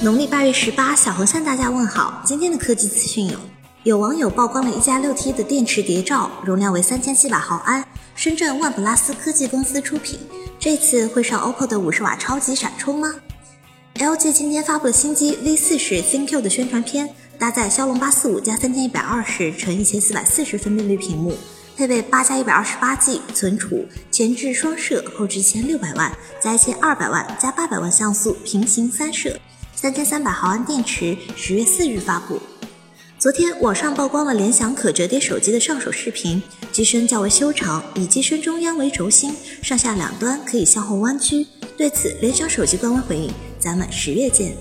农历八月十八，小红向大家问好。今天的科技资讯有：有网友曝光了一加六 T 的电池谍照，容量为三千七百毫安，深圳万普拉斯科技公司出品。这次会上 OPPO 的五十瓦超级闪充吗？LG 今天发布了新机 V 四十 ThinQ 的宣传片，搭载骁龙八四五加三千一百二十乘一千四百四十分辨率屏幕。配备八加一百二十八 G 存储，前置双摄，后置一千六百万加一千二百万加八百万像素平行三摄，三千三百毫安电池，十月四日发布。昨天网上曝光了联想可折叠手机的上手视频，机身较为修长，以机身中央为轴心，上下两端可以向后弯曲。对此，联想手机官方回应：咱们十月见。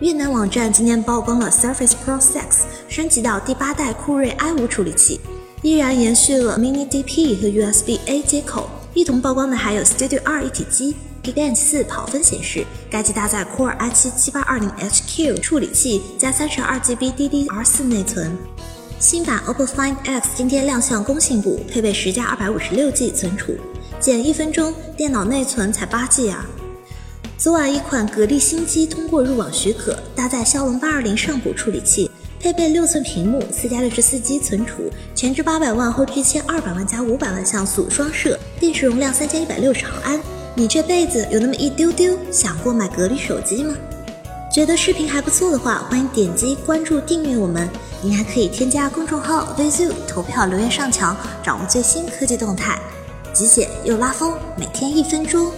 越南网站今天曝光了 Surface Pro 6升级到第八代酷睿 i5 处理器。依然延续了 Mini DP 和 USB A 接口，一同曝光的还有 Studio 2一体机、Geekbench 4跑分显示。该机搭载 Core i7 7820HQ 处理器加 32GB DDR4 内存。新版 OPPO Find X 今天亮相工信部，配备十加 256G 存储，减一分钟，电脑内存才 8G 啊！昨晚一款格力新机通过入网许可，搭载骁龙820上古处理器。配备六寸屏幕，四加六十四 G 存储，前置八百万，后置一千二百万加五百万像素双摄，电池容量三千一百六十毫安。你这辈子有那么一丢丢想过买格力手机吗？觉得视频还不错的话，欢迎点击关注订阅我们。您还可以添加公众号 VZOO 投票留言上墙，掌握最新科技动态。极简又拉风，每天一分钟。